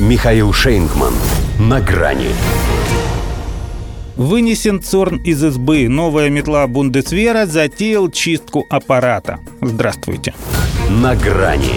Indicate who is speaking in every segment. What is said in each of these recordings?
Speaker 1: Михаил Шейнгман. На грани.
Speaker 2: Вынесен Цорн из избы. Новая метла Бундесвера затеял чистку аппарата. Здравствуйте.
Speaker 1: На грани.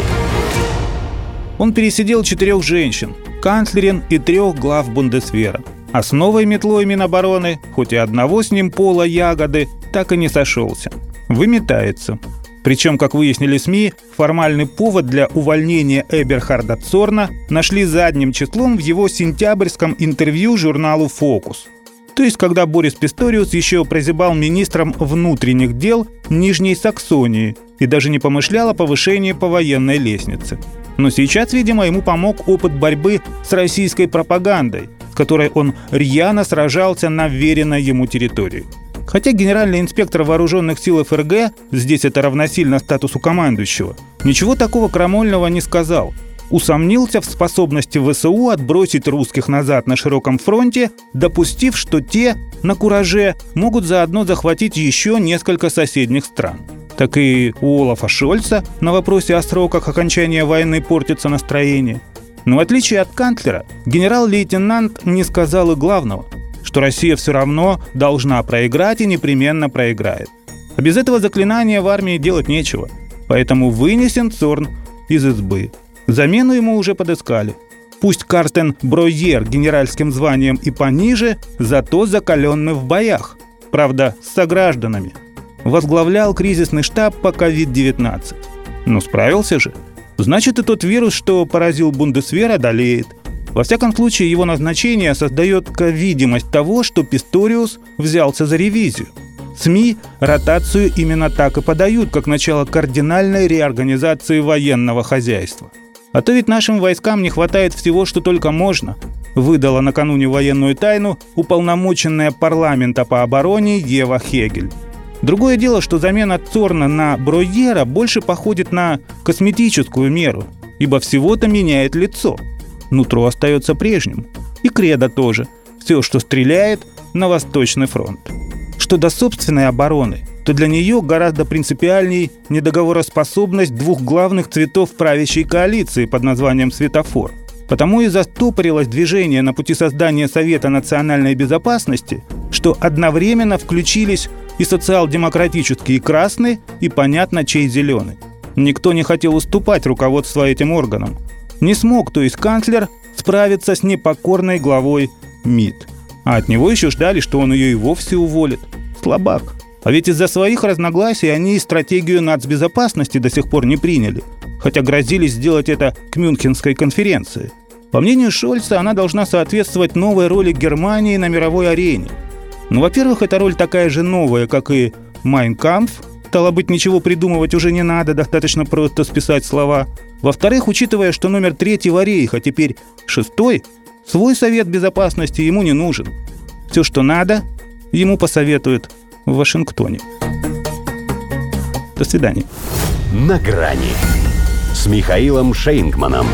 Speaker 2: Он пересидел четырех женщин, канцлерин и трех глав Бундесвера. А с новой метлой Минобороны, хоть и одного с ним пола ягоды, так и не сошелся. Выметается. Причем, как выяснили СМИ, формальный повод для увольнения Эберхарда Цорна нашли задним числом в его сентябрьском интервью журналу «Фокус». То есть, когда Борис Писториус еще прозябал министром внутренних дел Нижней Саксонии и даже не помышлял о повышении по военной лестнице. Но сейчас, видимо, ему помог опыт борьбы с российской пропагандой, с которой он рьяно сражался на веренной ему территории. Хотя генеральный инспектор вооруженных сил ФРГ, здесь это равносильно статусу командующего, ничего такого крамольного не сказал. Усомнился в способности ВСУ отбросить русских назад на широком фронте, допустив, что те на кураже могут заодно захватить еще несколько соседних стран. Так и у Олафа Шольца на вопросе о сроках окончания войны портится настроение. Но в отличие от канцлера, генерал-лейтенант не сказал и главного – что Россия все равно должна проиграть и непременно проиграет. А без этого заклинания в армии делать нечего. Поэтому вынесен Цорн из избы. Замену ему уже подыскали. Пусть Карстен Бройер генеральским званием и пониже, зато закаленный в боях. Правда, с согражданами. Возглавлял кризисный штаб по COVID-19. Ну, справился же. Значит, и тот вирус, что поразил Бундесвер, одолеет – во всяком случае, его назначение создает видимость того, что Писториус взялся за ревизию. СМИ ротацию именно так и подают, как начало кардинальной реорганизации военного хозяйства. А то ведь нашим войскам не хватает всего, что только можно, выдала накануне военную тайну уполномоченная парламента по обороне Ева Хегель. Другое дело, что замена Цорна на Бройера больше походит на косметическую меру, ибо всего-то меняет лицо – нутро остается прежним. И кредо тоже. Все, что стреляет, на Восточный фронт. Что до собственной обороны, то для нее гораздо принципиальней недоговороспособность двух главных цветов правящей коалиции под названием «Светофор». Потому и застопорилось движение на пути создания Совета национальной безопасности, что одновременно включились и социал-демократические красные, и понятно, чей зеленый. Никто не хотел уступать руководство этим органам. Не смог, то есть канцлер, справиться с непокорной главой МИД. А от него еще ждали, что он ее и вовсе уволит. Слабак. А ведь из-за своих разногласий они и стратегию нацбезопасности до сих пор не приняли, хотя грозились сделать это к Мюнхенской конференции. По мнению Шольца, она должна соответствовать новой роли Германии на мировой арене. Ну, во-первых, эта роль такая же новая, как и «Майнкампф», стало быть, ничего придумывать уже не надо, достаточно просто списать слова – во-вторых, учитывая, что номер третьего рейха теперь шестой, свой совет безопасности ему не нужен. Все, что надо, ему посоветуют в Вашингтоне. До свидания.
Speaker 1: На грани с Михаилом Шейнгманом.